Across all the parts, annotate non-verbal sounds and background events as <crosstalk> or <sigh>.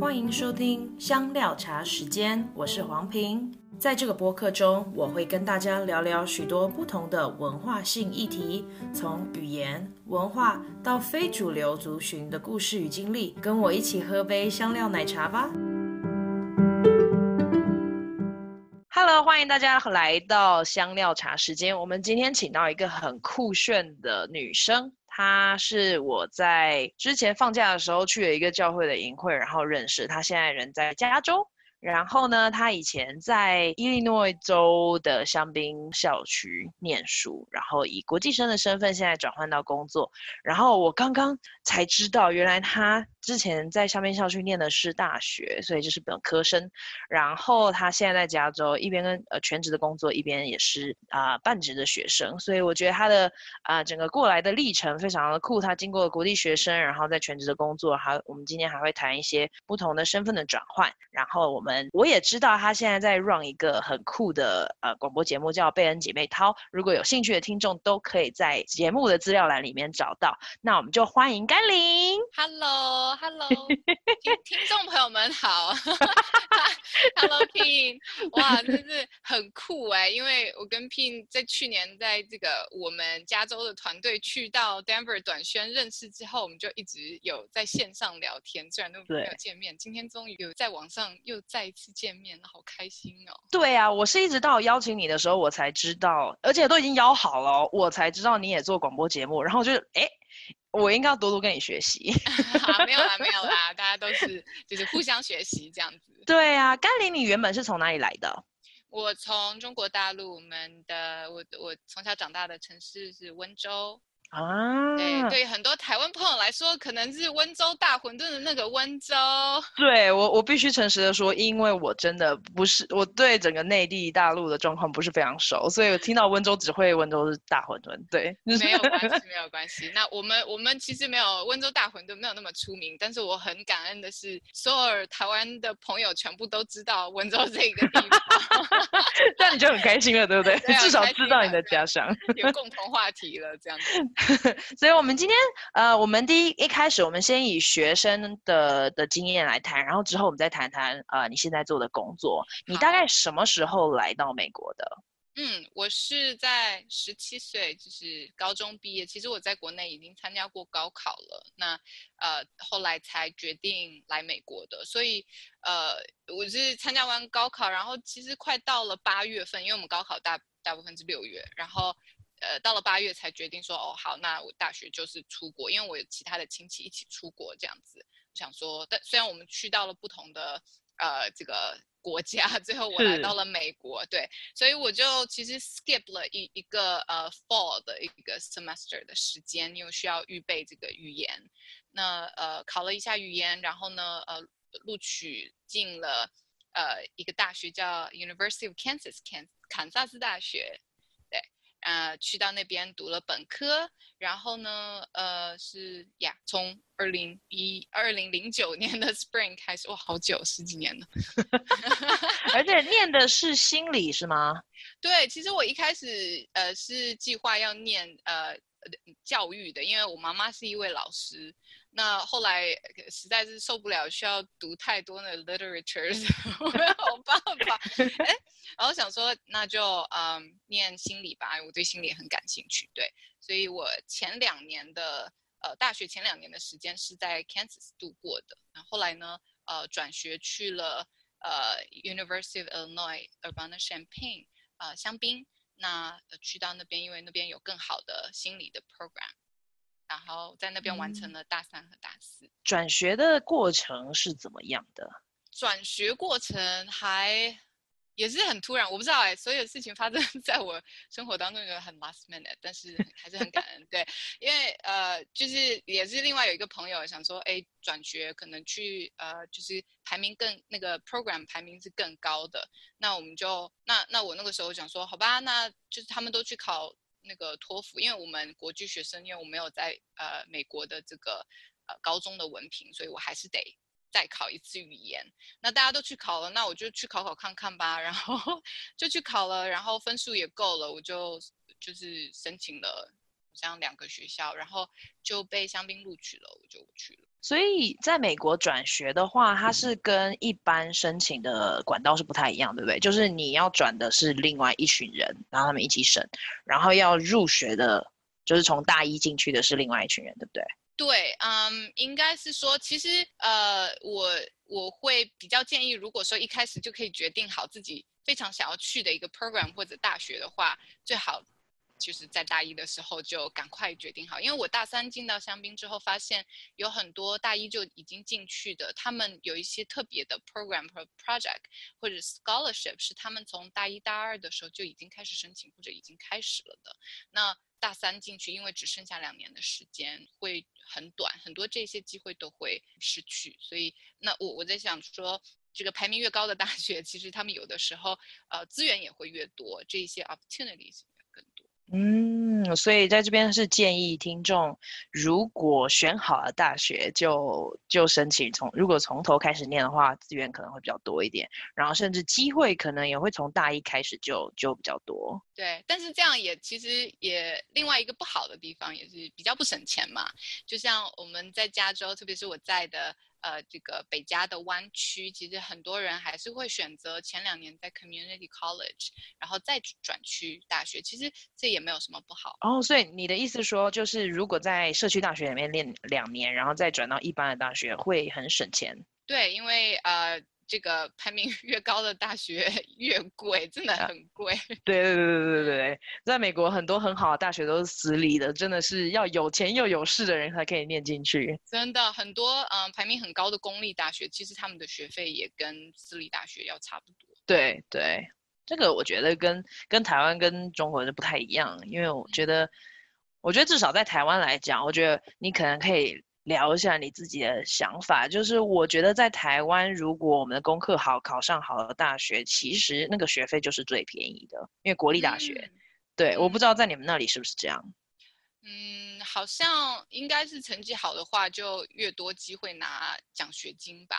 欢迎收听香料茶时间，我是黄平。在这个播客中，我会跟大家聊聊许多不同的文化性议题，从语言、文化到非主流族群的故事与经历。跟我一起喝杯香料奶茶吧。Hello，欢迎大家来到香料茶时间。我们今天请到一个很酷炫的女生。他是我在之前放假的时候去了一个教会的营会，然后认识他。现在人在加州。然后呢，他以前在伊利诺伊州的香槟校区念书，然后以国际生的身份现在转换到工作。然后我刚刚才知道，原来他之前在香槟校区念的是大学，所以就是本科生。然后他现在在加州，一边跟呃全职的工作，一边也是啊、半职的学生。所以我觉得他的啊、整个过来的历程非常的酷。他经过了国际学生，然后在全职的工作，还我们今天还会谈一些不同的身份的转换。然后我们。我也知道他现在在 run 一个很酷的呃广播节目，叫贝恩姐妹淘。如果有兴趣的听众，都可以在节目的资料栏里面找到。那我们就欢迎甘霖。Hello，Hello，<laughs> 听听众朋友们好。<laughs> Hello Pin，哇，真是很酷哎！因为我跟 Pin 在去年在这个我们加州的团队去到 Denver 短宣认识之后，我们就一直有在线上聊天，虽然都没有见面。今天终于有在网上又再一次见面，好开心哦！对啊，我是一直到邀请你的时候，我才知道，而且都已经邀好了，我才知道你也做广播节目，然后就哎。我应该要多多跟你学习。<laughs> 好，没有啦，没有啦，大家都是就是互相学习这样子。对啊，甘霖，你原本是从哪里来的？我从中国大陆，我们的我我从小长大的城市是温州。啊，对，对很多台湾朋友来说，可能是温州大馄饨的那个温州。对我，我必须诚实的说，因为我真的不是，我对整个内地大陆的状况不是非常熟，所以我听到温州只会温州是大馄饨。对，没有关系，<laughs> 没有关系。那我们我们其实没有温州大馄饨没有那么出名，但是我很感恩的是，所有台湾的朋友全部都知道温州这个地方，<laughs> 这样你就很开心了，对不对？对至少知道你的家乡，有共同话题了，这样子。<laughs> 所以，我们今天，呃，我们第一一开始，我们先以学生的的经验来谈，然后之后我们再谈谈，呃，你现在做的工作。你大概什么时候来到美国的？嗯，我是在十七岁，就是高中毕业。其实我在国内已经参加过高考了，那呃，后来才决定来美国的。所以，呃，我是参加完高考，然后其实快到了八月份，因为我们高考大大部分是六月，然后。呃，到了八月才决定说，哦，好，那我大学就是出国，因为我有其他的亲戚一起出国这样子。我想说，但虽然我们去到了不同的呃这个国家，<laughs> 最后我来到了美国，对，所以我就其实 skip 了一一个呃 fall 的一个 semester 的时间，因为需要预备这个语言。那呃考了一下语言，然后呢呃录取进了呃一个大学叫 University of Kansas，坎坎萨斯大学。呃，去到那边读了本科，然后呢，呃，是呀，从二零一二零零九年的 Spring 开始，哇，好久，十几年了。<laughs> 而且念的是心理是吗？<laughs> 对，其实我一开始呃是计划要念呃教育的，因为我妈妈是一位老师。那后来实在是受不了，需要读太多的 literature，没有 <laughs> 办法。哎，然后想说，那就嗯念心理吧，我对心理很感兴趣。对，所以我前两年的呃大学前两年的时间是在 Kansas 度过的。然后后来呢，呃转学去了呃 University of Illinois Urbana-Champaign 呃香槟。那、呃、去到那边，因为那边有更好的心理的 program。然后在那边完成了大三和大四。嗯。转学的过程是怎么样的？转学过程还也是很突然，我不知道哎，所有事情发生 <laughs> 在我生活当中有很 last minute，但是还是很感恩。对，因为呃，就是也是另外有一个朋友想说，哎，转学可能去呃，就是排名更那个 program 排名是更高的，那我们就那那我那个时候想说，好吧，那就是他们都去考。那个托福，因为我们国际学生，因为我没有在呃美国的这个呃高中的文凭，所以我还是得再考一次语言。那大家都去考了，那我就去考考看看吧。然后 <laughs> 就去考了，然后分数也够了，我就就是申请了像两个学校，然后就被香槟录取了，我就去了。所以在美国转学的话，它是跟一般申请的管道是不太一样，对不对？就是你要转的是另外一群人，然后他们一起审，然后要入学的，就是从大一进去的是另外一群人，对不对？对，嗯，应该是说，其实呃，我我会比较建议，如果说一开始就可以决定好自己非常想要去的一个 program 或者大学的话，最好。就是在大一的时候就赶快决定好，因为我大三进到香槟之后，发现有很多大一就已经进去的，他们有一些特别的 program 或 project 或者 scholarship 是他们从大一大二的时候就已经开始申请或者已经开始了的。那大三进去，因为只剩下两年的时间，会很短，很多这些机会都会失去。所以，那我我在想说，这个排名越高的大学，其实他们有的时候呃资源也会越多，这一些 opportunities。嗯，所以在这边是建议听众，如果选好了大学就就申请从，如果从头开始念的话，资源可能会比较多一点，然后甚至机会可能也会从大一开始就就比较多。对，但是这样也其实也另外一个不好的地方也是比较不省钱嘛，就像我们在加州，特别是我在的。呃，这个北加的湾区，其实很多人还是会选择前两年在 community college，然后再转去大学。其实这也没有什么不好。哦，所以你的意思说，就是如果在社区大学里面练两年，然后再转到一般的大学，会很省钱？对，因为呃。这个排名 <laughs> 越高的大学越贵，真的很贵。<laughs> 对对对对对对，在美国很多很好的大学都是私立的，真的是要有钱又有势的人才可以念进去。真的很多，嗯、呃，排名很高的公立大学，其实他们的学费也跟私立大学要差不多。对对，这个我觉得跟跟台湾跟中国是不太一样，因为我觉得，嗯、我觉得至少在台湾来讲，我觉得你可能可以。聊一下你自己的想法，就是我觉得在台湾，如果我们的功课好，考上好的大学，其实那个学费就是最便宜的，因为国立大学。嗯、对、嗯，我不知道在你们那里是不是这样。嗯，好像应该是成绩好的话，就越多机会拿奖学金吧。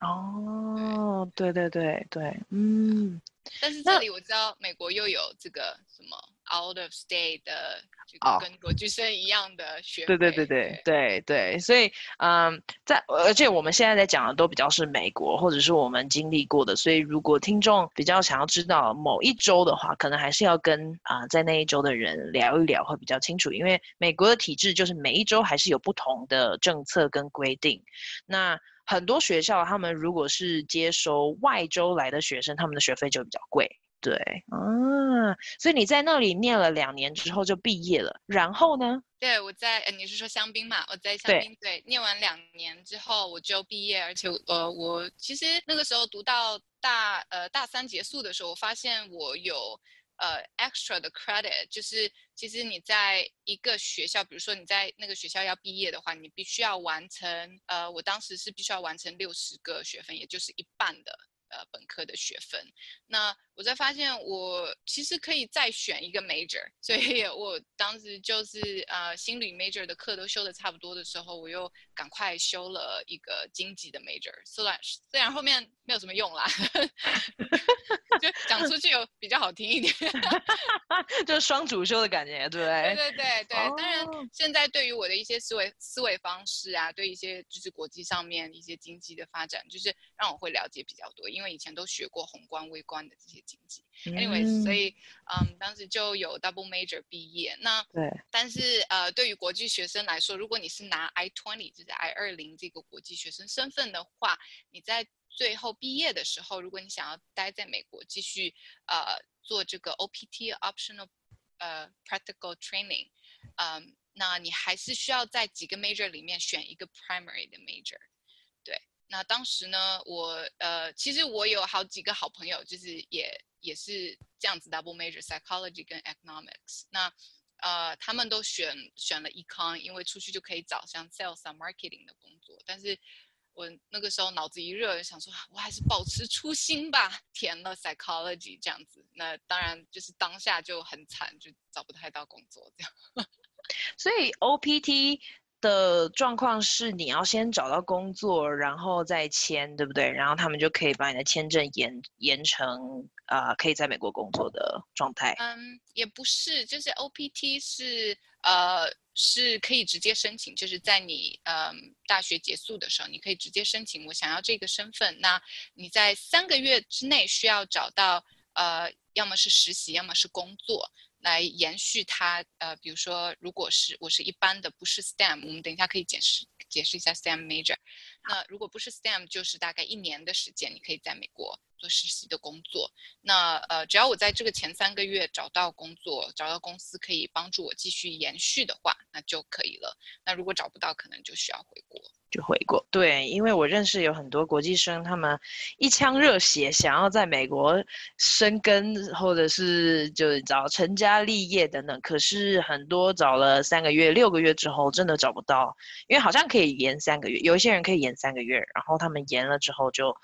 哦，对对对对，对，嗯。但是这里我知道美国又有这个什么 out of state 的，这个跟国际生一样的学费。对对对对对对，所以嗯，在而且我们现在在讲的都比较是美国或者是我们经历过的，所以如果听众比较想要知道某一周的话，可能还是要跟啊、呃、在那一周的人聊一聊会比较清楚，因为美国的体制就是每一周还是有不同的政策跟规定。那很多学校，他们如果是接收外州来的学生，他们的学费就比较贵。对，嗯，所以你在那里念了两年之后就毕业了，然后呢？对，我在，呃，你是说香槟嘛？我在香槟，对，对，念完两年之后我就毕业，而且，呃，我其实那个时候读到大，呃，大三结束的时候，我发现我有。呃，extra 的 credit 就是，其实你在一个学校，比如说你在那个学校要毕业的话，你必须要完成，呃，我当时是必须要完成六十个学分，也就是一半的。呃，本科的学分，那我才发现我其实可以再选一个 major，所以 <laughs> 我当时就是呃，心理 major 的课都修的差不多的时候，我又赶快修了一个经济的 major，虽然虽然后面没有什么用啦，<laughs> 就讲出去有比较好听一点，<laughs> 就是双主修的感觉，对不对？对对对对，当然现在对于我的一些思维思维方式啊，对一些就是国际上面一些经济的发展，就是让我会了解比较多。因为以前都学过宏观、微观的这些经济，anyway，、嗯、所以嗯，当时就有 double major 毕业。那对，但是呃，对于国际学生来说，如果你是拿 I twenty，就是 I 二零这个国际学生身份的话，你在最后毕业的时候，如果你想要待在美国继续呃做这个 OPT optional 呃 practical training，嗯，那你还是需要在几个 major 里面选一个 primary 的 major。那当时呢，我呃，其实我有好几个好朋友，就是也也是这样子 double major psychology 跟 economics。那呃，他们都选选了 econ，因为出去就可以找像 sales 啊 marketing 的工作。但是我那个时候脑子一热，想说我还是保持初心吧，填了 psychology 这样子。那当然就是当下就很惨，就找不太到工作这样。<laughs> 所以 OPT。的状况是你要先找到工作，然后再签，对不对？然后他们就可以把你的签证延延成啊、呃、可以在美国工作的状态？嗯，也不是，就是 OPT 是呃是可以直接申请，就是在你嗯大学结束的时候，你可以直接申请我想要这个身份。那你在三个月之内需要找到呃要么是实习，要么是工作。来延续它，呃，比如说，如果是我是一般的，不是 STEM，我们等一下可以解释解释一下 STEM major。那如果不是 STEM，就是大概一年的时间，你可以在美国做实习的工作。那呃，只要我在这个前三个月找到工作，找到公司可以帮助我继续延续的话，那就可以了。那如果找不到，可能就需要回国。就回国，对，因为我认识有很多国际生，他们一腔热血想要在美国生根，或者是就找成家立业等等。可是很多找了三个月、六个月之后，真的找不到，因为好像可以延三个月，有一些人可以延三个月，然后他们延了之后就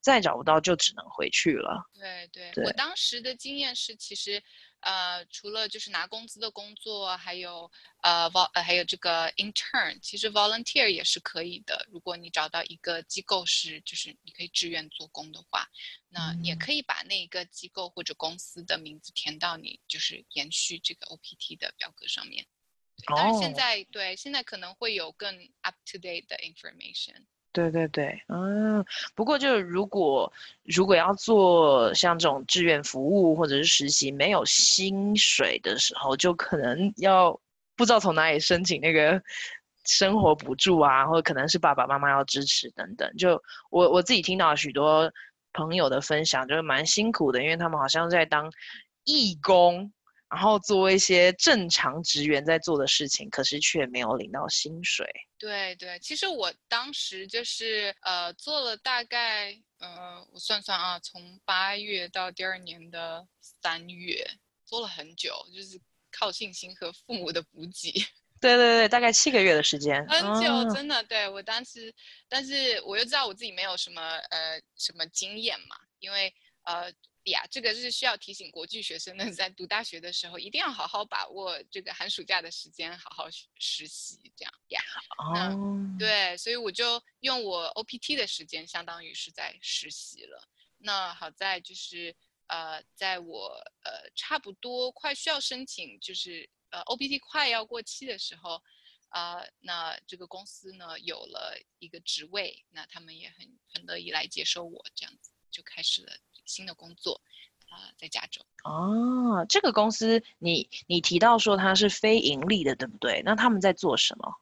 再找不到，就只能回去了。对对，对，我当时的经验是，其实。呃，除了就是拿工资的工作，还有呃 vol 还有这个 intern，其实 volunteer 也是可以的。如果你找到一个机构是就是你可以志愿做工的话，那也可以把那个机构或者公司的名字填到你就是延续这个 OPT 的表格上面。但是现在、oh. 对现在可能会有更 up to date 的 information。对对对，嗯，不过就如果如果要做像这种志愿服务或者是实习没有薪水的时候，就可能要不知道从哪里申请那个生活补助啊，或者可能是爸爸妈妈要支持等等。就我我自己听到许多朋友的分享，就是蛮辛苦的，因为他们好像在当义工。然后做一些正常职员在做的事情，可是却没有领到薪水。对对，其实我当时就是呃做了大概呃我算算啊，从八月到第二年的三月，做了很久，就是靠信心和父母的补给。<laughs> 对对对，大概七个月的时间。很久，哦、真的。对我当时，但是我又知道我自己没有什么呃什么经验嘛，因为呃。呀，这个是需要提醒国际学生呢，在读大学的时候一定要好好把握这个寒暑假的时间，好好实习，这样呀。哦、oh.。对，所以我就用我 OPT 的时间，相当于是在实习了。那好在就是呃，在我呃差不多快需要申请，就是呃 OPT 快要过期的时候，呃，那这个公司呢有了一个职位，那他们也很很乐意来接收我，这样子就开始了。新的工作，啊、呃，在加州。哦，这个公司你你提到说它是非盈利的，对不对？那他们在做什么？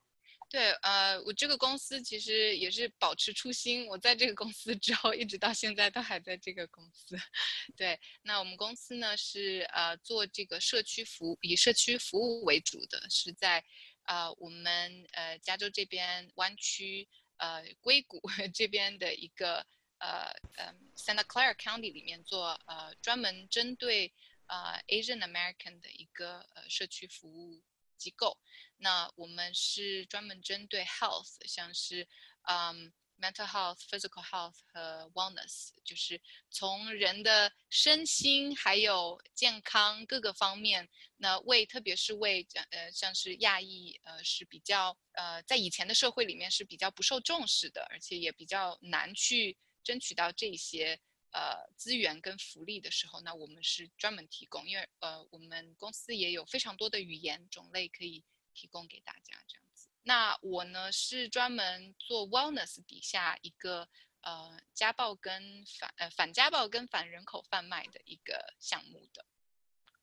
对，呃，我这个公司其实也是保持初心。我在这个公司 <laughs> 之后，一直到现在都还在这个公司。<laughs> 对，那我们公司呢是呃做这个社区服务，以社区服务为主的，是在呃我们呃加州这边湾区呃硅谷 <laughs> 这边的一个。呃，嗯，Santa Clara County 里面做呃专门针对呃 Asian American 的一个呃社区服务机构。那我们是专门针对 health，像是嗯 mental health、physical health 和 wellness，就是从人的身心还有健康各个方面，那为特别是为呃像是亚裔呃是比较呃在以前的社会里面是比较不受重视的，而且也比较难去。争取到这些呃资源跟福利的时候，那我们是专门提供，因为呃我们公司也有非常多的语言种类可以提供给大家这样子。那我呢是专门做 wellness 底下一个呃家暴跟反呃反家暴跟反人口贩卖的一个项目的。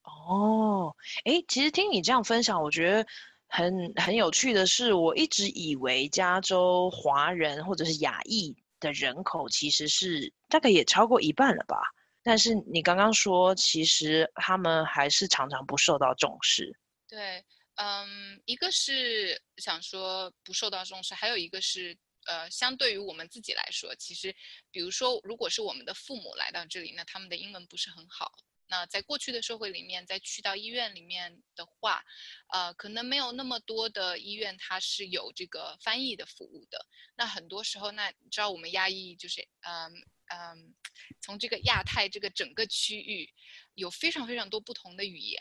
哦，哎，其实听你这样分享，我觉得很很有趣的是，我一直以为加州华人或者是亚裔。的人口其实是大概也超过一半了吧，但是你刚刚说，其实他们还是常常不受到重视。对，嗯，一个是想说不受到重视，还有一个是，呃，相对于我们自己来说，其实，比如说，如果是我们的父母来到这里，那他们的英文不是很好。那在过去的社会里面，再去到医院里面的话，呃，可能没有那么多的医院它是有这个翻译的服务的。那很多时候，那你知道我们亚裔就是，嗯嗯，从这个亚太这个整个区域，有非常非常多不同的语言。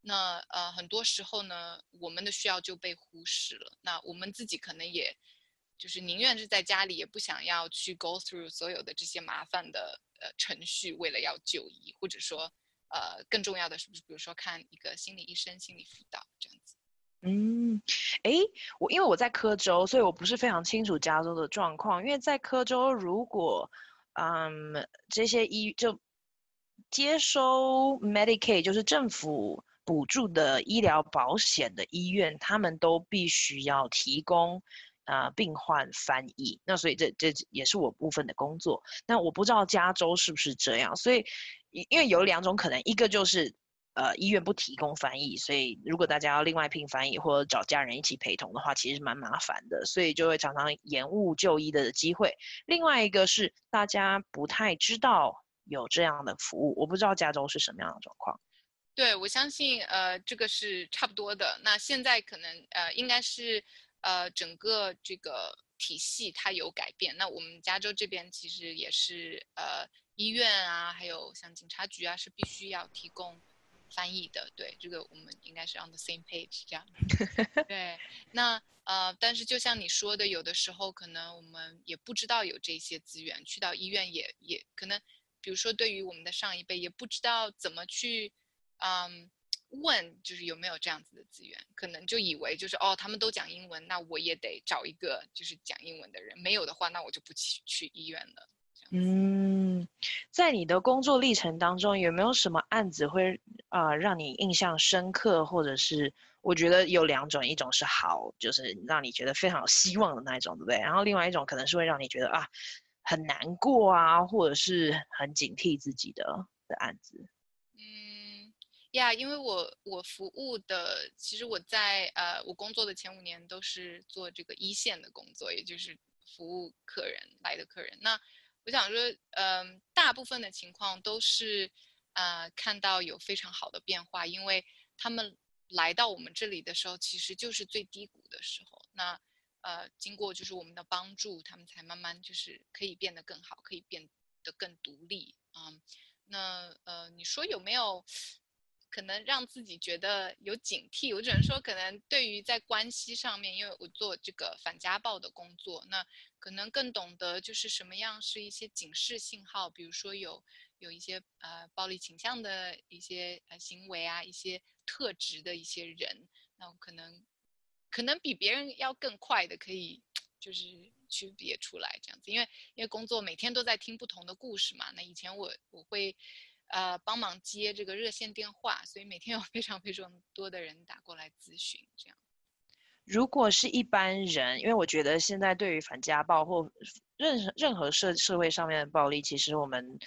那呃，很多时候呢，我们的需要就被忽视了。那我们自己可能也。就是宁愿是在家里，也不想要去 go through 所有的这些麻烦的呃程序，为了要就医，或者说呃更重要的是不是，比如说看一个心理医生、心理辅导这样子。嗯，哎，我因为我在科州，所以我不是非常清楚加州的状况。因为在科州，如果嗯这些医就接收 Medicaid，就是政府补助的医疗保险的医院，他们都必须要提供啊、病患翻译。那所以这这也是我部分的工作。那我不知道加州是不是这样。所以因因为有两种可能，一个就是。呃，医院不提供翻译，所以如果大家要另外聘翻译或者找家人一起陪同的话，其实蛮麻烦的，所以就会常常延误就医的机会。另外一个是大家不太知道有这样的服务，我不知道加州是什么样的状况。对，我相信呃这个是差不多的。那现在可能呃应该是呃整个这个体系它有改变。那我们加州这边其实也是呃医院啊，还有像警察局啊，是必须要提供。翻译的，对，这个我们应该是 on the same page 这样。<laughs> 对，那呃，但是就像你说的，有的时候可能我们也不知道有这些资源，去到医院也也可能，比如说对于我们的上一辈，也不知道怎么去嗯问，就是有没有这样子的资源，可能就以为就是哦，他们都讲英文，那我也得找一个就是讲英文的人，没有的话，那我就不去去医院了。嗯，在你的工作历程当中，有没有什么案子会啊、让你印象深刻，或者是我觉得有两种，一种是好，就是让你觉得非常有希望的那一种，对不对？然后另外一种可能是会让你觉得啊很难过啊，或者是很警惕自己的的案子。呀，因为我我服务的，其实我在呃我工作的前五年都是做这个一线的工作，也就是服务客人来的客人。那我想说，嗯、大部分的情况都是，呃，看到有非常好的变化，因为他们来到我们这里的时候，其实就是最低谷的时候。那，呃，经过就是我们的帮助，他们才慢慢就是可以变得更好，可以变得更独立啊、嗯。那，呃，你说有没有可能让自己觉得有警惕？我只能说，可能对于在关系上面，因为我做这个反家暴的工作，那。可能更懂得就是什么样是一些警示信号，比如说有有一些呃暴力倾向的一些呃行为啊，一些特质的一些人，那我可能可能比别人要更快的可以就是区别出来这样子，因为因为工作每天都在听不同的故事嘛。那以前我我会呃帮忙接这个热线电话，所以每天有非常非常多的人打过来咨询这样。如果是一般人，因为我觉得现在对于反家暴或任何任何社社会上面的暴力，其实我们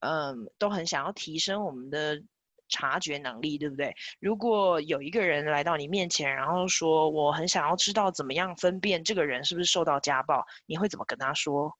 嗯都很想要提升我们的察觉能力，对不对？如果有一个人来到你面前，然后说我很想要知道怎么样分辨这个人是不是受到家暴，你会怎么跟他说？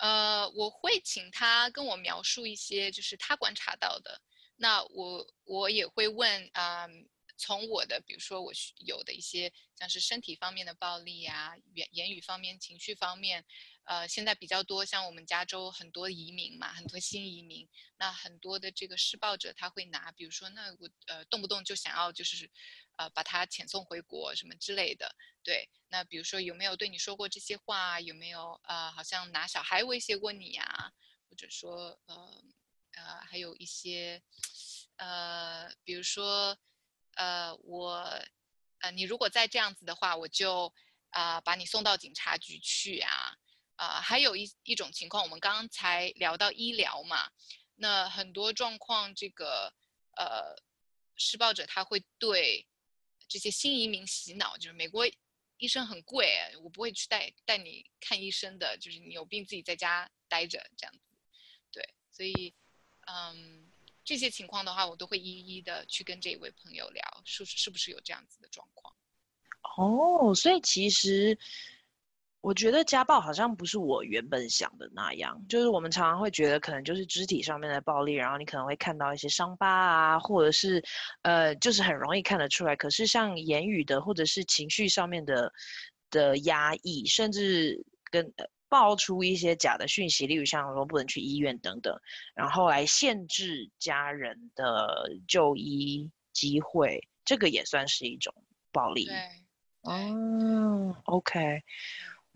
呃，我会请他跟我描述一些就是他观察到的，那我我也会问啊。嗯从我的，比如说我有的一些像是身体方面的暴力啊，言言语方面、情绪方面，呃，现在比较多，像我们加州很多移民嘛，很多新移民，那很多的这个施暴者他会拿，比如说那我呃动不动就想要就是，呃把他遣送回国什么之类的，对，那比如说有没有对你说过这些话？有没有呃好像拿小孩威胁过你呀？或者说呃呃还有一些呃比如说。呃，我，呃，你如果再这样子的话，我就啊、把你送到警察局去，啊、呃，还有一一种情况，我们刚才聊到医疗嘛，那很多状况，这个呃，施暴者他会对这些新移民洗脑，就是美国医生很贵，我不会去带带你看医生的，就是你有病自己在家待着这样子，对，所以，嗯。这些情况的话，我都会一一的去跟这一位朋友聊，是是不是有这样子的状况？哦，所以其实我觉得家暴好像不是我原本想的那样，就是我们常常会觉得可能就是肢体上面的暴力，然后你可能会看到一些伤疤啊，或者是呃，就是很容易看得出来。可是像言语的或者是情绪上面的的压抑，甚至跟爆出一些假的讯息，例如像说不能去医院等等，然后来限制家人的就医机会，这个也算是一种暴力。对，哦，OK，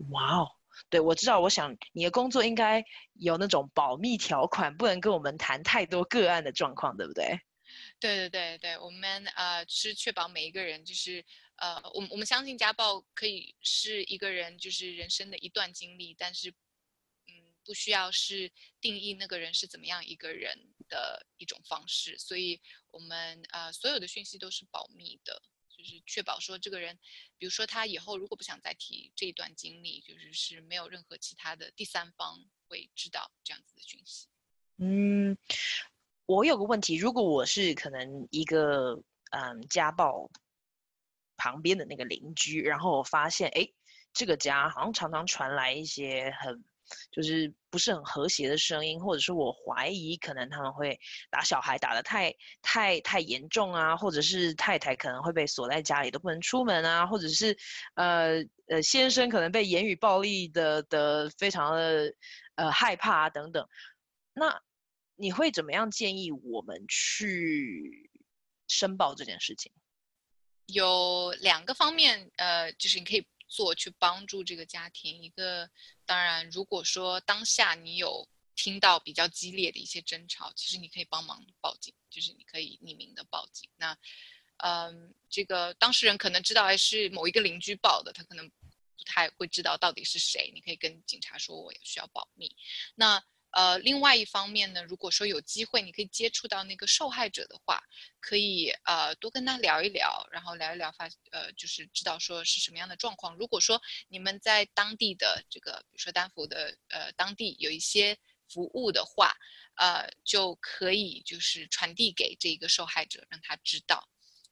哇哦，对，我知道，我想你的工作应该有那种保密条款，不能跟我们谈太多个案的状况，对不对？对对对对，我们呃是确保每一个人就是呃，我我们相信家暴可以是一个人就是人生的一段经历，但是嗯，不需要是定义那个人是怎么样一个人的一种方式，所以我们呃所有的讯息都是保密的。就是确保说这个人，比如说他以后如果不想再提这一段经历，就是是没有任何其他的第三方会知道这样子的讯息。嗯，我有个问题，如果我是可能一个嗯家暴旁边的那个邻居，然后我发现哎，这个家好像常常传来一些很。就是不是很和谐的声音，或者是我怀疑可能他们会打小孩打得太太太严重啊，或者是太太可能会被锁在家里都不能出门啊，或者是呃呃先生可能被言语暴力的的非常的呃害怕啊等等，那你会怎么样建议我们去申报这件事情？有两个方面，呃，就是你可以。做去帮助这个家庭，一个当然，如果说当下你有听到比较激烈的一些争吵，其实你可以帮忙报警，就是你可以匿名的报警。那，嗯，这个当事人可能知道还是某一个邻居报的，他可能不太会知道到底是谁，你可以跟警察说我也需要保密。那。呃，另外一方面呢，如果说有机会，你可以接触到那个受害者的话，可以呃多跟他聊一聊，然后聊一聊发呃就是知道说是什么样的状况。如果说你们在当地的这个，比如说丹佛的呃当地有一些服务的话，呃就可以就是传递给这一个受害者，让他知道。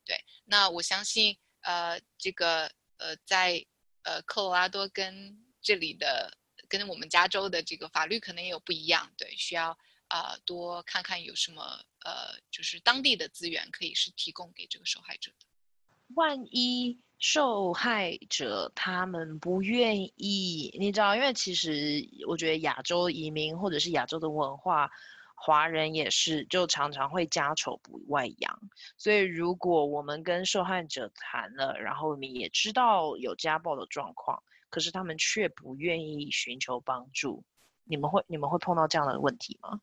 对，那我相信呃这个呃在呃科罗拉多跟这里的。跟我们加州的这个法律可能也有不一样，对，需要啊、多看看有什么呃，就是当地的资源可以是提供给这个受害者的。万一受害者他们不愿意，你知道，因为其实我觉得亚洲移民或者是亚洲的文化，华人也是就常常会家丑不外扬，所以如果我们跟受害者谈了，然后我们也知道有家暴的状况。可是他们却不愿意寻求帮助，你们会你们会碰到这样的问题吗？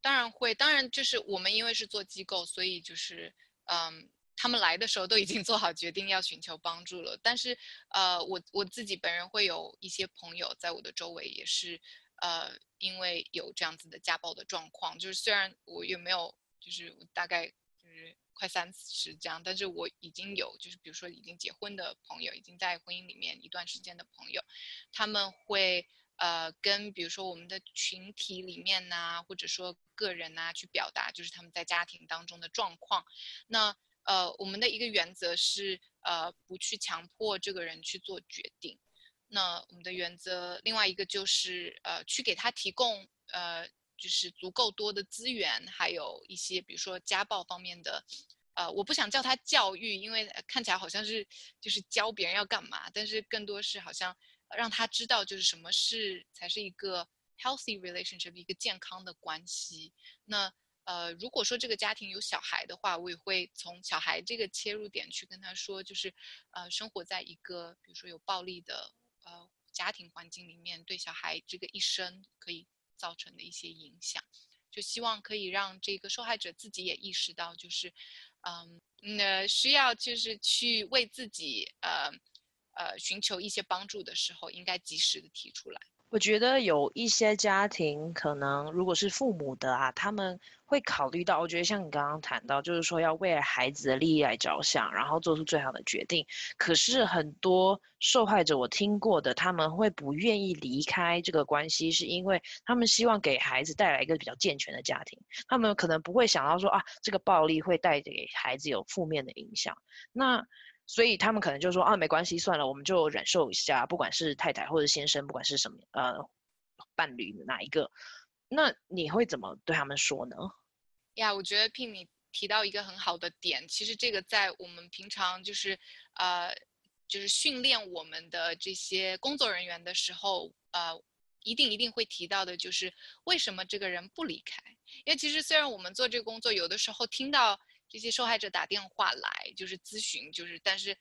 当然会，当然就是我们因为是做机构，所以就是嗯，他们来的时候都已经做好决定要寻求帮助了。但是呃，我我自己本人会有一些朋友在我的周围也是呃，因为有这样子的家暴的状况，就是虽然我也没有，就是大概就是。快三十这样，但是我已经有，就是比如说已经结婚的朋友，已经在婚姻里面一段时间的朋友，他们会呃跟比如说我们的群体里面呐、或者说个人呐、去表达就是他们在家庭当中的状况。那呃我们的一个原则是呃不去强迫这个人去做决定。那我们的原则另外一个就是呃去给他提供呃。就是足够多的资源，还有一些比如说家暴方面的，呃，我不想叫他教育，因为看起来好像是就是教别人要干嘛，但是更多是好像让他知道就是什么是才是一个 healthy relationship，一个健康的关系。那呃，如果说这个家庭有小孩的话，我也会从小孩这个切入点去跟他说，就是呃，生活在一个比如说有暴力的呃家庭环境里面，对小孩这个一生可以。造成的一些影响，就希望可以让这个受害者自己也意识到，就是，嗯，那需要就是去为自己呃呃寻求一些帮助的时候，应该及时的提出来。我觉得有一些家庭可能，如果是父母的啊，他们会考虑到，我觉得像你刚刚谈到，就是说要为孩子的利益来着想，然后做出最好的决定。可是很多受害者我听过的，他们会不愿意离开这个关系，是因为他们希望给孩子带来一个比较健全的家庭。他们可能不会想到说啊，这个暴力会带给孩子有负面的影响。那所以他们可能就说啊，没关系，算了，我们就忍受一下，不管是太太或者先生，不管是什么呃伴侣哪一个，那你会怎么对他们说呢？呀，我觉得 Pin 你提到一个很好的点，其实这个在我们平常就是呃就是训练我们的这些工作人员的时候，呃一定一定会提到的，就是为什么这个人不离开？因为其实虽然我们做这个工作，有的时候听到。这些受害者打电话来就是咨询，就是但是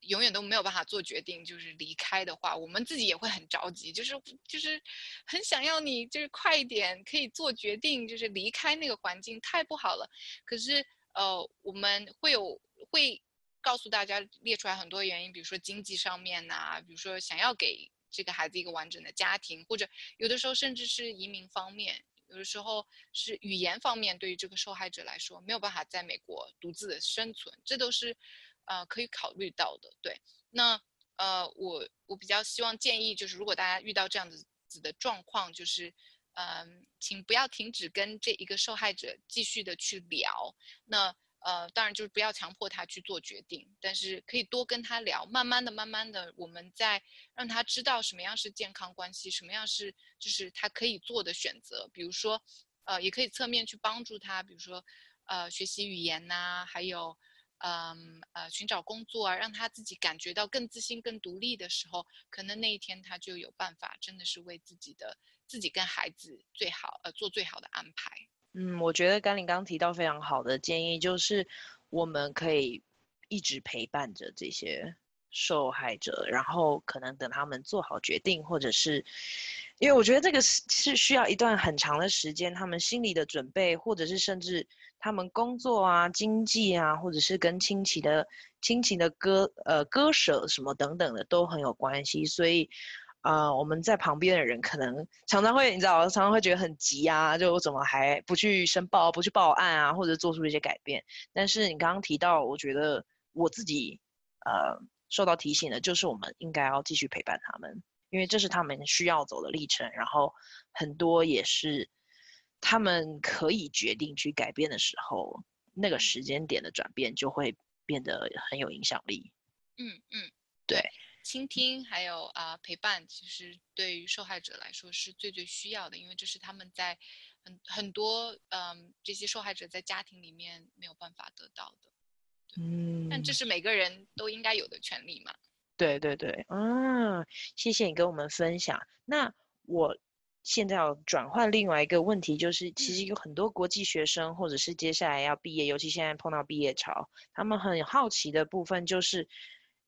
永远都没有办法做决定，就是离开的话，我们自己也会很着急，就是就是很想要你就是快一点可以做决定，就是离开那个环境太不好了。可是呃，我们会有会告诉大家列出来很多原因，比如说经济上面呐、比如说想要给这个孩子一个完整的家庭，或者有的时候甚至是移民方面，有的时候是语言方面，对于这个受害者来说没有办法在美国独自的生存，这都是。呃，可以考虑到的，对。那呃，我我比较希望建议就是，如果大家遇到这样子子的状况，就是嗯、呃，请不要停止跟这一个受害者继续的去聊。那呃，当然就是不要强迫他去做决定，但是可以多跟他聊，慢慢的、慢慢的，我们再让他知道什么样是健康关系，什么样是就是他可以做的选择。比如说，呃，也可以侧面去帮助他，比如说呃，学习语言呐、还有。嗯呃，寻找工作啊，让他自己感觉到更自信、更独立的时候，可能那一天他就有办法，真的是为自己的自己跟孩子最好呃做最好的安排。嗯，我觉得甘霖刚提到非常好的建议，就是我们可以一直陪伴着这些受害者，然后可能等他们做好决定，或者是因为我觉得这个是是需要一段很长的时间，他们心理的准备，或者是甚至。他们工作啊、经济啊，或者是跟亲戚的亲情的割呃割舍什么等等的都很有关系，所以啊、呃，我们在旁边的人可能常常会你知道，常常会觉得很急啊，就我怎么还不去申报、不去报案啊，或者做出一些改变。但是你刚刚提到，我觉得我自己呃受到提醒的，就是我们应该要继续陪伴他们，因为这是他们需要走的历程，然后很多也是。他们可以决定去改变的时候，那个时间点的转变就会变得很有影响力。嗯嗯，对，倾听还有啊、呃、陪伴，其实对于受害者来说是最最需要的，因为这是他们在很很多嗯、呃、这些受害者在家庭里面没有办法得到的。嗯，但这是每个人都应该有的权利嘛。对对对，嗯，谢谢你跟我们分享。那我。现在要转换另外一个问题，就是其实有很多国际学生，或者是接下来要毕业，尤其现在碰到毕业潮，他们很好奇的部分就是，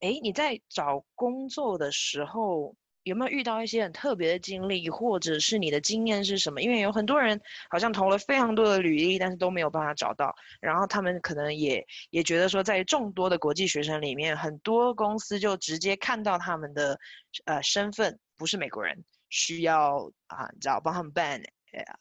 哎，你在找工作的时候有没有遇到一些很特别的经历，或者是你的经验是什么？因为有很多人好像投了非常多的履历，但是都没有办法找到，然后他们可能也也觉得说，在众多的国际学生里面，很多公司就直接看到他们的呃身份不是美国人。需要啊，你知道帮他们办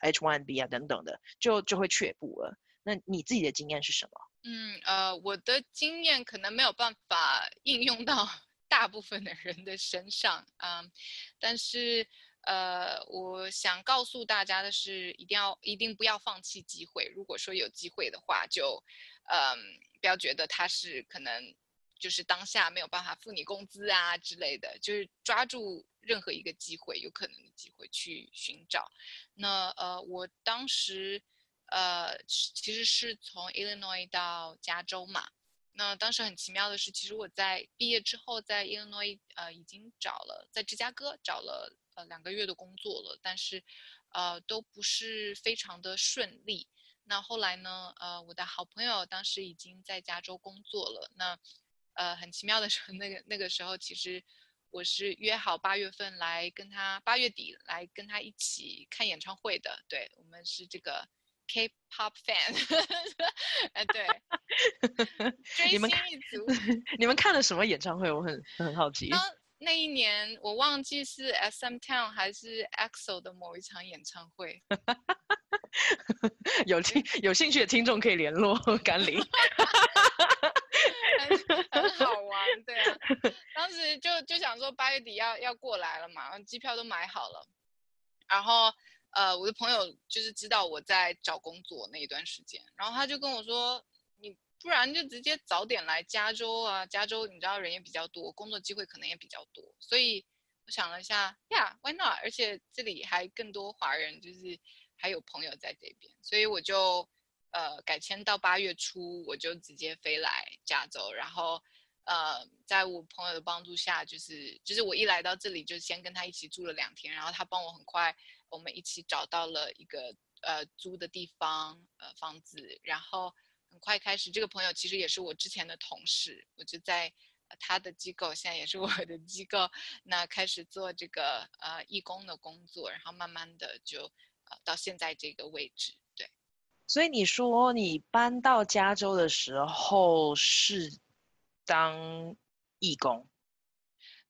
H1B 啊等等的，就就会却步了。那你自己的经验是什么？嗯呃，我的经验可能没有办法 <laughs> 应用到 <laughs> 大部分的人的身上啊、嗯，但是呃，我想告诉大家的是，一定要一定不要放弃机会。如果说有机会的话，就嗯，不要觉得他是可能。就是当下没有办法付你工资啊之类的，就是抓住任何一个机会，有可能的机会去寻找。那呃，我当时呃其实是从 Illinois 到加州嘛。那当时很奇妙的是，其实我在毕业之后，在 Illinois 呃已经找了，在芝加哥找了呃两个月的工作了，但是呃都不是非常的顺利。那后来呢，呃，我的好朋友当时已经在加州工作了，那。呃，很奇妙的是，那个那个时候，其实我是约好八月份来跟他，八月底来跟他一起看演唱会的。对，我们是这个 K-pop fan，<laughs> 呃，对，<laughs> 追星一族。<laughs> 你们看了什么演唱会？我很很好奇。那一年我忘记是 SM Town 还是 EXO 的某一场演唱会。有听有兴趣的听众可以联络甘霖。很好玩，对啊，当时就就想说八月底要要过来了嘛，机票都买好了，然后呃，我的朋友就是知道我在找工作那一段时间，然后他就跟我说，你不然就直接早点来加州啊，加州你知道人也比较多，工作机会可能也比较多，所以我想了一下，Yeah，why not？而且这里还更多华人，就是还有朋友在这边，所以我就。呃，改签到八月初，我就直接飞来加州，然后，呃，在我朋友的帮助下，就是就是我一来到这里，就先跟他一起住了两天，然后他帮我很快，我们一起找到了一个呃租的地方，呃房子，然后很快开始。这个朋友其实也是我之前的同事，我就在他的机构，现在也是我的机构，那开始做这个呃义工的工作，然后慢慢的就呃到现在这个位置。对，所以你说你搬到加州的时候是当义工？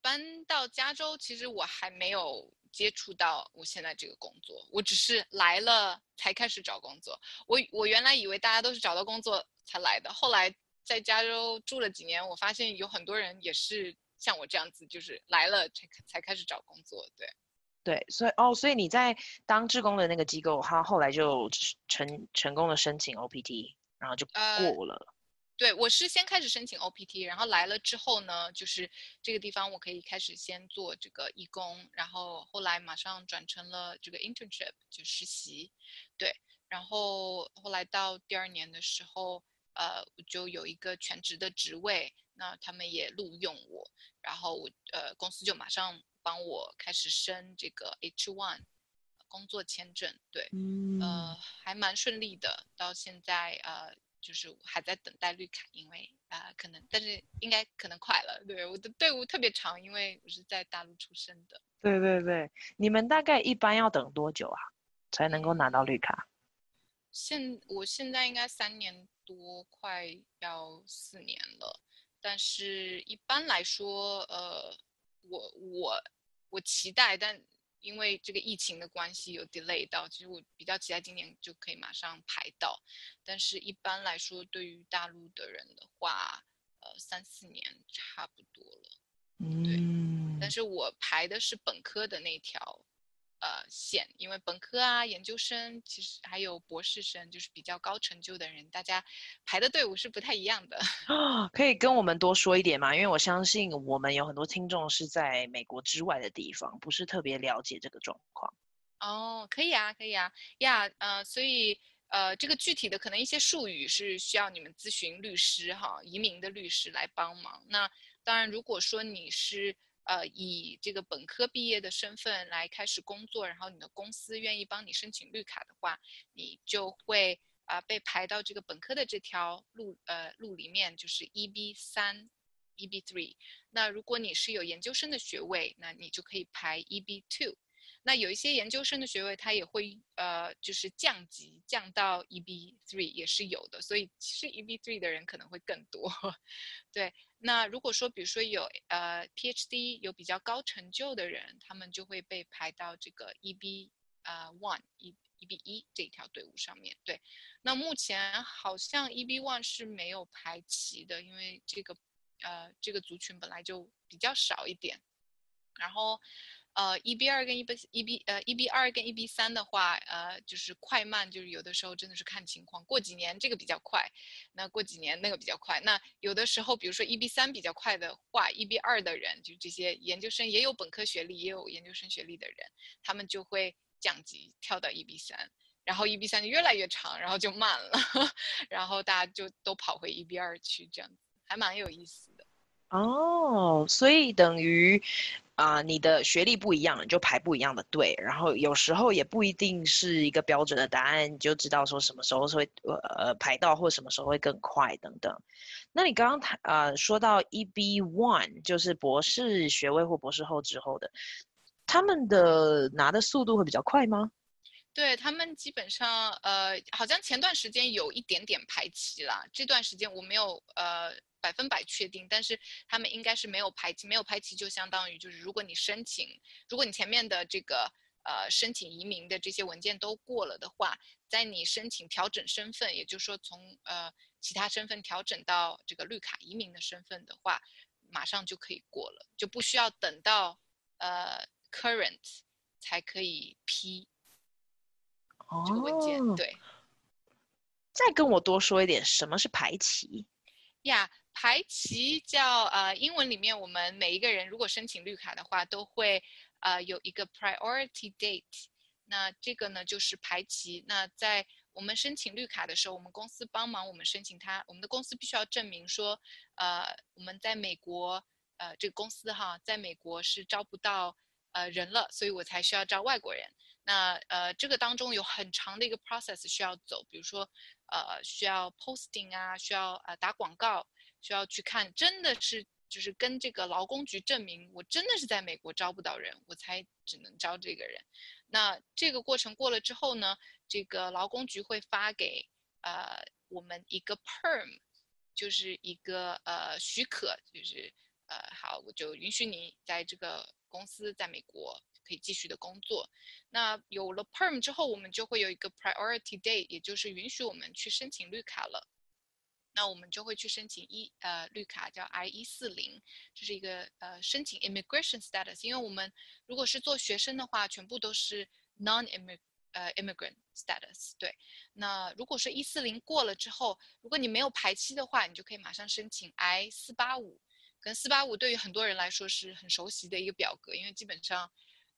搬到加州，其实我还没有接触到我现在这个工作，我只是来了才开始找工作。我我原来以为大家都是找到工作才来的，后来在加州住了几年，我发现有很多人也是像我这样子，就是来了才才开始找工作。对，对，所以哦，所以你在当志工的那个机构，他后来就成成功的申请 OPT，然后就过了。呃对，我是先开始申请 OPT，然后来了之后呢，就是这个地方我可以开始先做这个义工，然后后来马上转成了这个 internship 就实习，对，然后后来到第二年的时候，呃，我就有一个全职的职位，那他们也录用我，然后我呃公司就马上帮我开始申这个 H1 工作签证，对，嗯、呃，还蛮顺利的，到现在呃。就是还在等待绿卡，因为啊、呃，可能，但是应该可能快了。对，我的队伍特别长，因为我是在大陆出生的。对对对，你们大概一般要等多久啊，才能够拿到绿卡？现我现在应该三年多，快要四年了。但是一般来说，呃，我我我期待，但。因为这个疫情的关系有 delay 到，其实我比较期待今年就可以马上排到，但是一般来说，对于大陆的人的话，呃，三四年差不多了。对，嗯，但是我排的是本科的那条。呃，险，因为本科啊、研究生，其实还有博士生，就是比较高成就的人，大家排的队伍是不太一样的。<laughs> 可以跟我们多说一点吗？因为我相信我们有很多听众是在美国之外的地方，不是特别了解这个状况。哦，可以啊，可以啊，呀，呃，所以呃，这个具体的可能一些术语是需要你们咨询律师哈，移民的律师来帮忙。那当然，如果说你是。呃，以这个本科毕业的身份来开始工作，然后你的公司愿意帮你申请绿卡的话，你就会啊、被排到这个本科的这条路呃路里面，就是 EB 三、EB three。那如果你是有研究生的学位，那你就可以排 EB two。那有一些研究生的学位，它也会呃就是降级降到 EB three 也是有的，所以其实 EB three 的人可能会更多，<laughs> 对。那如果说，比如说有呃 PhD 有比较高成就的人，他们就会被排到这个 EB 啊 one 一 EB 一这一条队伍上面。对，那目前好像 EB one 是没有排齐的，因为这个呃这个族群本来就比较少一点，然后。呃，EB 二跟 EB EB 呃 EB 二跟 EB 三的话，呃，就是快慢，就是有的时候真的是看情况。过几年这个比较快，那过几年那个比较快。那有的时候，比如说 EB 三比较快的话，EB 二的人，就这些研究生也有本科学历，也有研究生学历的人，他们就会降级跳到 EB 三，然后 EB 三就越来越长，然后就慢了，<laughs> 然后大家就都跑回 EB 二去，这样还蛮有意思的。哦，所以等于。啊、你的学历不一样，你就排不一样的队，然后有时候也不一定是一个标准的答案，你就知道说什么时候会呃排到，或什么时候会更快等等。那你刚刚谈呃说到 EB one，就是博士学位或博士后之后的，他们的拿的速度会比较快吗？对，他们基本上呃，好像前段时间有一点点排期了，这段时间我没有呃。百分百确定，但是他们应该是没有排期，没有排期就相当于就是，如果你申请，如果你前面的这个呃申请移民的这些文件都过了的话，在你申请调整身份，也就是说从呃其他身份调整到这个绿卡移民的身份的话，马上就可以过了，就不需要等到呃 current 才可以批这个文件。哦、对，再跟我多说一点，什么是排期呀？Yeah, 排期叫呃，英文里面我们每一个人如果申请绿卡的话，都会呃有一个 priority date。那这个呢就是排期。那在我们申请绿卡的时候，我们公司帮忙我们申请它，我们的公司必须要证明说，呃，我们在美国，呃，这个公司哈，在美国是招不到呃人了，所以我才需要招外国人。那呃，这个当中有很长的一个 process 需要走，比如说呃需要 posting 啊，需要呃打广告。需要去看，真的是就是跟这个劳工局证明我真的是在美国招不到人，我才只能招这个人。那这个过程过了之后呢，这个劳工局会发给呃我们一个 perm，就是一个呃许可，就是呃好，我就允许你在这个公司在美国可以继续的工作。那有了 perm 之后，我们就会有一个 priority date，也就是允许我们去申请绿卡了。那我们就会去申请一呃绿卡，叫 I 一四零，这是一个呃申请 immigration status。因为我们如果是做学生的话，全部都是 non immig 呃 immigrant status。对，那如果是一四零过了之后，如果你没有排期的话，你就可以马上申请 I 四八五。跟四八五对于很多人来说是很熟悉的一个表格，因为基本上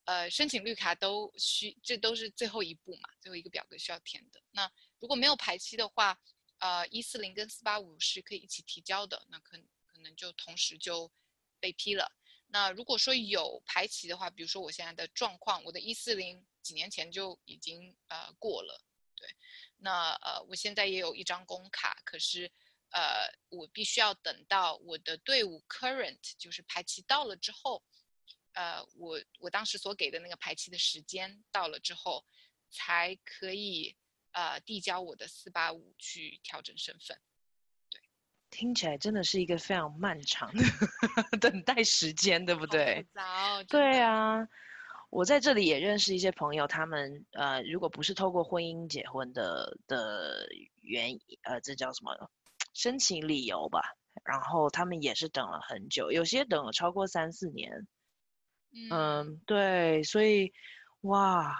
呃申请绿卡都需这都是最后一步嘛，最后一个表格需要填的。那如果没有排期的话，呃，一四零跟四八五是可以一起提交的，那可可能就同时就被批了。那如果说有排期的话，比如说我现在的状况，我的一四零几年前就已经呃过了，对。那呃，我现在也有一张工卡，可是呃，我必须要等到我的队伍 current 就是排期到了之后，呃，我我当时所给的那个排期的时间到了之后，才可以。呃，递交我的四八五去调整身份，对，听起来真的是一个非常漫长的等待时间，对不对？早，对啊，我在这里也认识一些朋友，他们呃，如果不是透过婚姻结婚的的原因，呃，这叫什么？申请理由吧。然后他们也是等了很久，有些等了超过三四年。嗯，嗯，对，所以哇。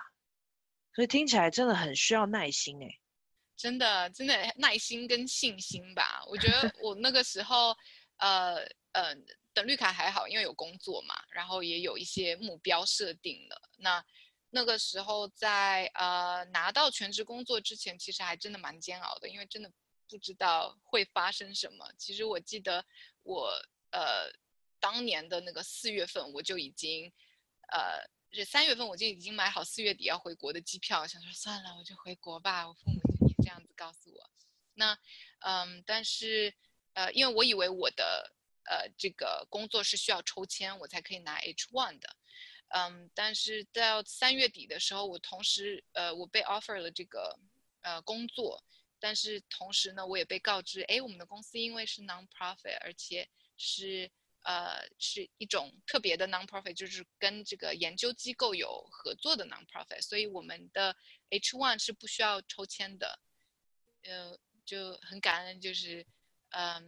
所以听起来真的很需要耐心哎，真的真的耐心跟信心吧。我觉得我那个时候，呃呃，等绿卡还好，因为有工作嘛，然后也有一些目标设定了。那那个时候在呃拿到全职工作之前，其实还真的蛮煎熬的，因为真的不知道会发生什么。其实我记得我呃当年的那个四月份，我就已经呃。是三月份我就已经买好四月底要回国的机票，想说算了，我就回国吧。我父母就也这样子告诉我。那，嗯，但是，呃，因为我以为我的呃这个工作是需要抽签我才可以拿 H1 的，嗯，但是到三月底的时候，我同时呃我被 offer 了这个呃工作，但是同时呢，我也被告知，哎，我们的公司因为是 non-profit，而且是。呃，是一种特别的 non-profit，就是跟这个研究机构有合作的 non-profit，所以我们的 H1 是不需要抽签的，呃，就很感恩，就是，嗯、呃，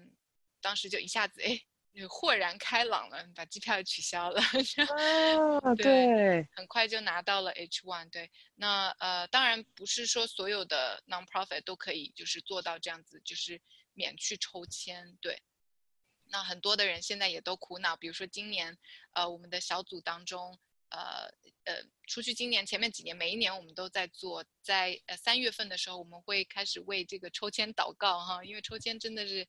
当时就一下子哎，就豁然开朗了，把机票取消了，<laughs> 啊，对，对，很快就拿到了 H1，对，那呃，当然不是说所有的 non-profit 都可以就是做到这样子，就是免去抽签，对。那很多的人现在也都苦恼，比如说今年，呃，我们的小组当中，呃呃，除去今年前面几年，每一年我们都在做，在呃三月份的时候，我们会开始为这个抽签祷告哈，因为抽签真的是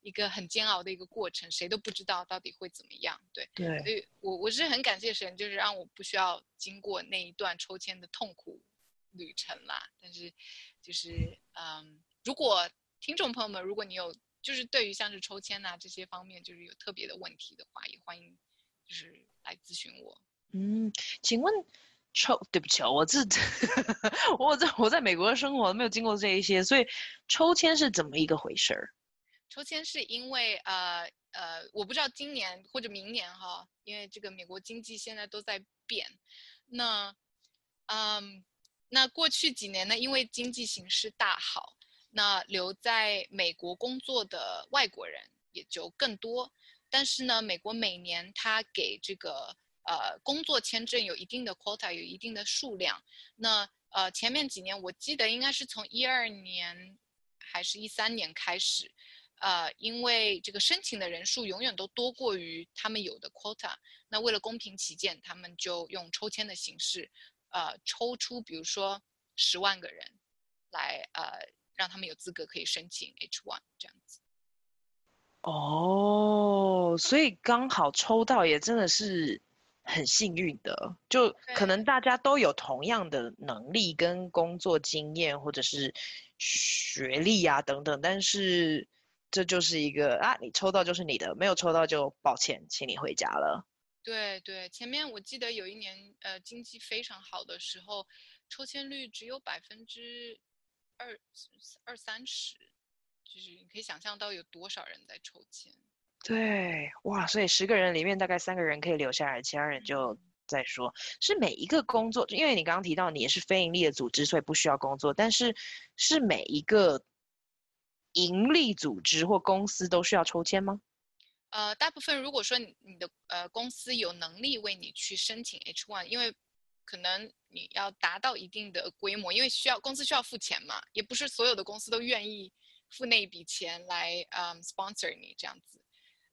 一个很煎熬的一个过程，谁都不知道到底会怎么样，对对，所以我我是很感谢神，就是让我不需要经过那一段抽签的痛苦旅程啦。但是，就是嗯，如果听众朋友们，如果你有。就是对于像是抽签呐、啊、这些方面，就是有特别的问题的话，也欢迎就是来咨询我。嗯，请问抽，对不起哦，我这 <laughs> 我在我在美国的生活没有经过这一些，所以抽签是怎么一个回事儿？抽签是因为呃呃，我不知道今年或者明年哈，因为这个美国经济现在都在变。那嗯，那过去几年呢，因为经济形势大好。那留在美国工作的外国人也就更多，但是呢，美国每年他给这个呃工作签证有一定的 quota，有一定的数量。那呃前面几年我记得应该是从一二年还是一三年开始，呃因为这个申请的人数永远都多过于他们有的 quota，那为了公平起见，他们就用抽签的形式，呃抽出比如说十万个人来呃。让他们有资格可以申请 H1 这样子。哦，所以刚好抽到也真的是很幸运的，就可能大家都有同样的能力跟工作经验或者是学历啊等等，但是这就是一个啊，你抽到就是你的，没有抽到就抱歉，请你回家了。对对，前面我记得有一年，呃，经济非常好的时候，抽签率只有百分之二二三十，就是你可以想象到有多少人在抽签。对，哇，所以十个人里面大概三个人可以留下来，其他人就再说。嗯、是每一个工作，因为你刚刚提到你也是非盈利的组织，所以不需要工作，但是是每一个盈利组织或公司都需要抽签吗？呃，大部分如果说你你的呃公司有能力为你去申请 H1，因为可能你要达到一定的规模，因为需要公司需要付钱嘛，也不是所有的公司都愿意付那一笔钱来嗯、sponsor 你这样子，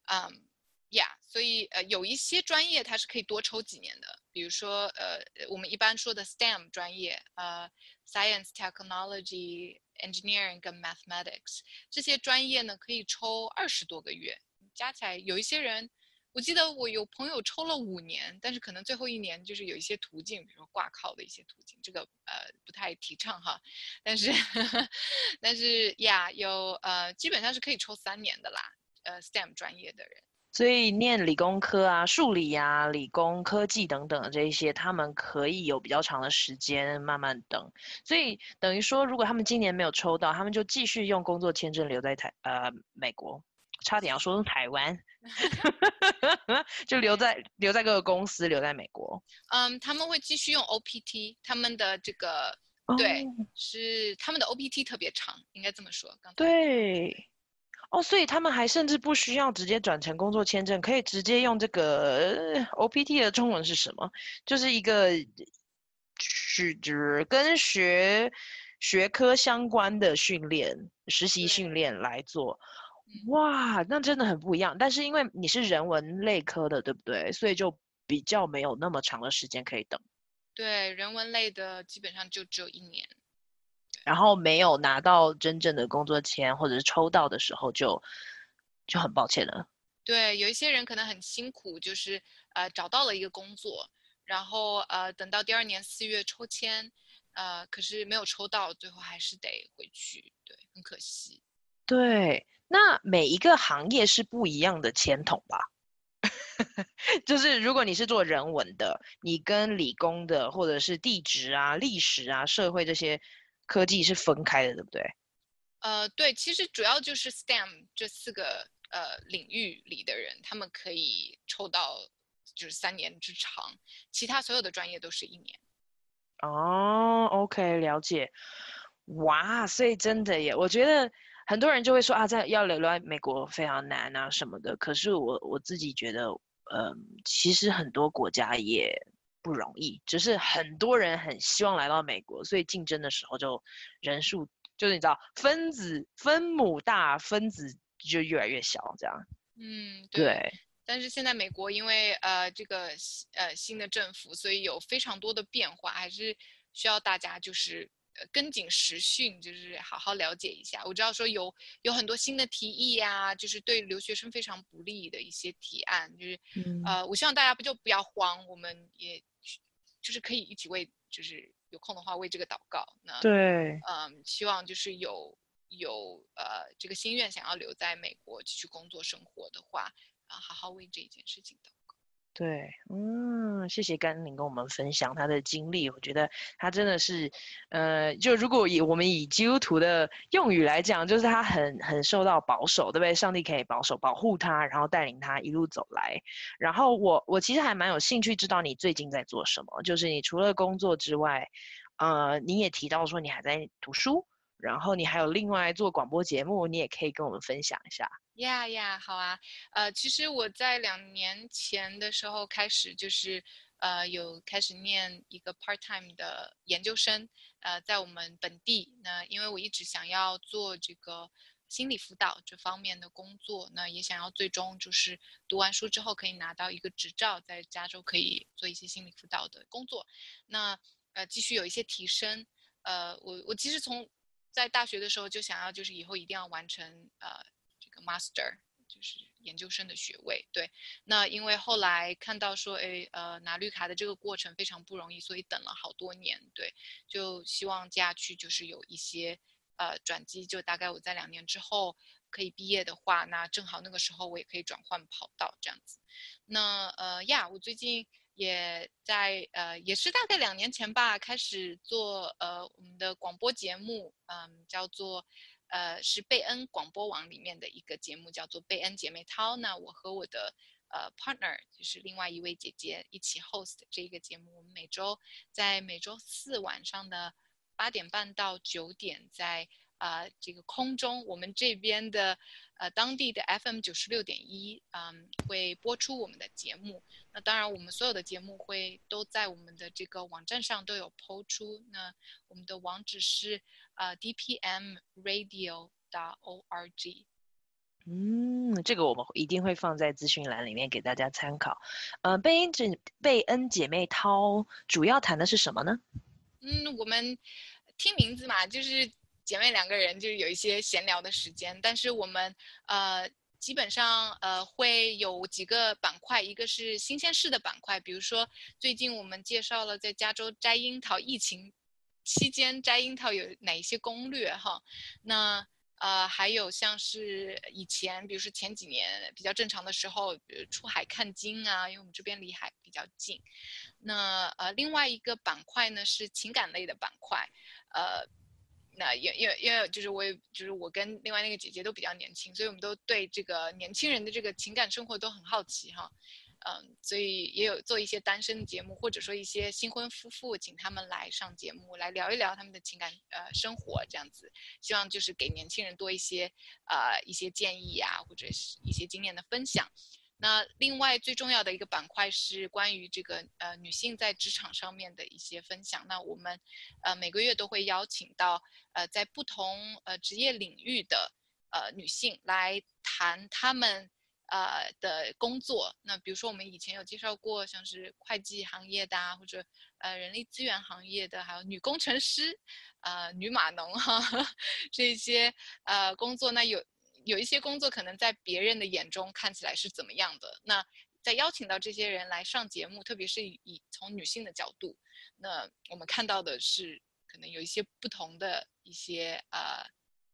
嗯，，Yeah，，所以呃有一些专业它是可以多抽几年的，比如说呃我们一般说的 STEM 专业，呃 Science Technology Engineering 跟 Mathematics 这些专业呢可以抽二十多个月。加起来有一些人，我记得我有朋友抽了五年，但是可能最后一年就是有一些途径，比如说挂靠的一些途径，这个呃不太提倡哈。但是呵呵 <laughs> 但是呀，有呃基本上是可以抽三年的啦，呃 STEM 专业的人。所以念理工科啊、数理啊、理工科技等等的这一些，他们可以有比较长的时间慢慢等。所以等于说，如果他们今年没有抽到，他们就继续用工作签证留在台呃美国。差点要说成台湾，<laughs> 就留在留在各个公司，留在美国。嗯，他们会继续用 OPT，他们的这个、oh. 对是他们的 OPT 特别长，应该这么说。刚才对，哦，所以他们还甚至不需要直接转成工作签证，可以直接用这个 OPT 的中文是什么？就是一个是指跟学学科相关的训练、实习训练来做。哇，那真的很不一样。但是因为你是人文类科的，对不对？所以就比较没有那么长的时间可以等。对，人文类的基本上就只有一年。然后没有拿到真正的工作签，或者是抽到的时候就就很抱歉了。对，有一些人可能很辛苦，就是呃找到了一个工作，然后呃等到第二年四月抽签，呃可是没有抽到，最后还是得回去。对，很可惜。对。那每一个行业是不一样的签筒吧？<laughs> 就是如果你是做人文的，你跟理工的或者是地质啊、历史啊、社会这些科技是分开的，对不对？呃，对，其实主要就是 STEM 这四个呃领域里的人，他们可以抽到就是三年之长，其他所有的专业都是一年。哦，OK，了解。哇，所以真的耶，我觉得。很多人就会说啊，在要留在美国非常难啊什么的。可是我我自己觉得，嗯，其实很多国家也不容易，只是很多人很希望来到美国，所以竞争的时候就人数就是你知道分子分母大，分子就越来越小这样。嗯，对。对。但是现在美国因为呃这个呃新的政府，所以有非常多的变化，还是需要大家就是。跟紧时讯，就是好好了解一下。我知道说有有很多新的提议呀、啊，就是对留学生非常不利的一些提案，就是、嗯、呃，我希望大家不就不要慌，我们也就是可以一起为，就是有空的话为这个祷告。那对，嗯，希望就是有有呃这个心愿想要留在美国继续工作生活的话，啊，好好为这一件事情祷告。对，嗯，谢谢甘霖跟我们分享他的经历。我觉得他真的是，呃，就如果以我们以基督徒的用语来讲，就是他很很受到保守，对不对？上帝可以保守保护他，然后带领他一路走来。然后我我其实还蛮有兴趣知道你最近在做什么，就是你除了工作之外，呃，你也提到说你还在读书，然后你还有另外做广播节目，你也可以跟我们分享一下。呀呀，好啊，呃，其实我在两年前的时候开始，就是呃有开始念一个 part time 的研究生，呃，在我们本地。那因为我一直想要做这个心理辅导这方面的工作，那也想要最终就是读完书之后可以拿到一个执照，在加州可以做一些心理辅导的工作。那呃继续有一些提升。呃，我我其实从在大学的时候就想要，就是以后一定要完成呃这个。Master 就是研究生的学位，对。那因为后来看到说，哎，呃，拿绿卡的这个过程非常不容易，所以等了好多年，对。就希望接下去就是有一些呃转机，就大概我在两年之后，可以毕业的话，那正好那个时候我也可以转换跑道这样子。那呃呀，我最近也在呃，也是大概两年前吧，开始做呃我们的广播节目，嗯、叫做呃是贝恩广播网里面的一个节目，叫做贝恩姐妹淘。那我和我的呃 partner 就是另外一位姐姐一起 host 这个节目，我们每周在每周四晚上的八点半到九点在。啊、呃，这个空中，我们这边的呃当地的 FM 九十六点一，嗯，会播出我们的节目。那当然，我们所有的节目会都在我们的这个网站上都有播出。那我们的网址是呃 dpmradio.org。嗯，这个我们一定会放在资讯栏里面给大家参考。呃，贝恩姐贝恩姐妹涛主要谈的是什么呢？嗯，我们听名字嘛，就是。姐妹两个人就是有一些闲聊的时间，但是我们呃基本上呃会有几个板块，一个是新鲜事的板块，比如说最近我们介绍了在加州摘樱桃，疫情期间摘樱桃有哪一些攻略哈，那呃还有像是以前，比如说前几年比较正常的时候，比如出海看鲸啊，因为我们这边离海比较近。那呃另外一个板块呢是情感类的板块，呃。那因因为因为就是我也就是我跟另外那个姐姐都比较年轻，所以我们都对这个年轻人的这个情感生活都很好奇哈，嗯，所以也有做一些单身的节目，或者说一些新婚夫妇，请他们来上节目来聊一聊他们的情感呃生活这样子，希望就是给年轻人多一些呃一些建议啊，或者是一些经验的分享。那另外最重要的一个板块是关于这个呃女性在职场上面的一些分享。那我们呃每个月都会邀请到呃在不同呃职业领域的呃女性来谈她们呃的工作。那比如说我们以前有介绍过像是会计行业的啊，或者呃人力资源行业的，还有女工程师、呃女码农哈 <laughs> 这些呃工作。那有。有一些工作可能在别人的眼中看起来是怎么样的？那在邀请到这些人来上节目，特别是以从女性的角度，那我们看到的是可能有一些不同的一些呃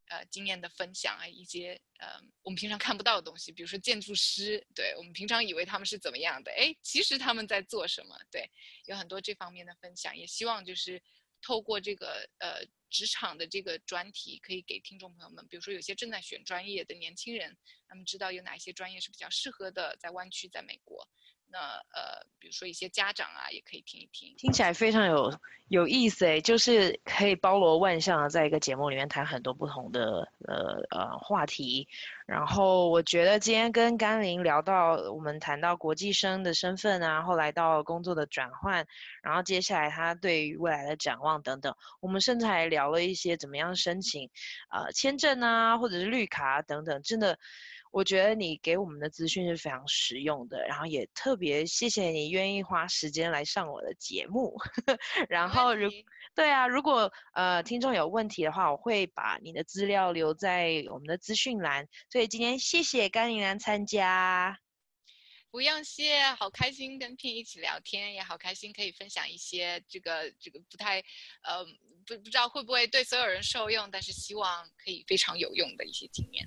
呃经验的分享啊，一些呃我们平常看不到的东西，比如说建筑师，对，我们平常以为他们是怎么样的，哎，其实他们在做什么？对，有很多这方面的分享，也希望就是透过这个呃。职场的这个专题可以给听众朋友们，比如说有些正在选专业的年轻人，他们知道有哪些专业是比较适合的，在湾区，在美国。那呃，比如说一些家长啊，也可以听一听。听起来非常有有意思诶，就是可以包罗万象的，在一个节目里面谈很多不同的呃呃话题。然后我觉得今天跟甘霖聊到，我们谈到国际生的身份啊，后来到工作的转换，然后接下来他对于未来的展望等等，我们甚至还聊了一些怎么样申请呃签证啊，或者是绿卡等等，真的。我觉得你给我们的资讯是非常实用的，然后也特别谢谢你愿意花时间来上我的节目。<laughs> 然后如对啊，如果呃听众有问题的话，我会把你的资料留在我们的资讯栏。所以今天谢谢甘霖来参加，不用谢，好开心跟 Pin 一起聊天，也好开心可以分享一些这个这个不太呃不不知道会不会对所有人受用，但是希望可以非常有用的一些经验。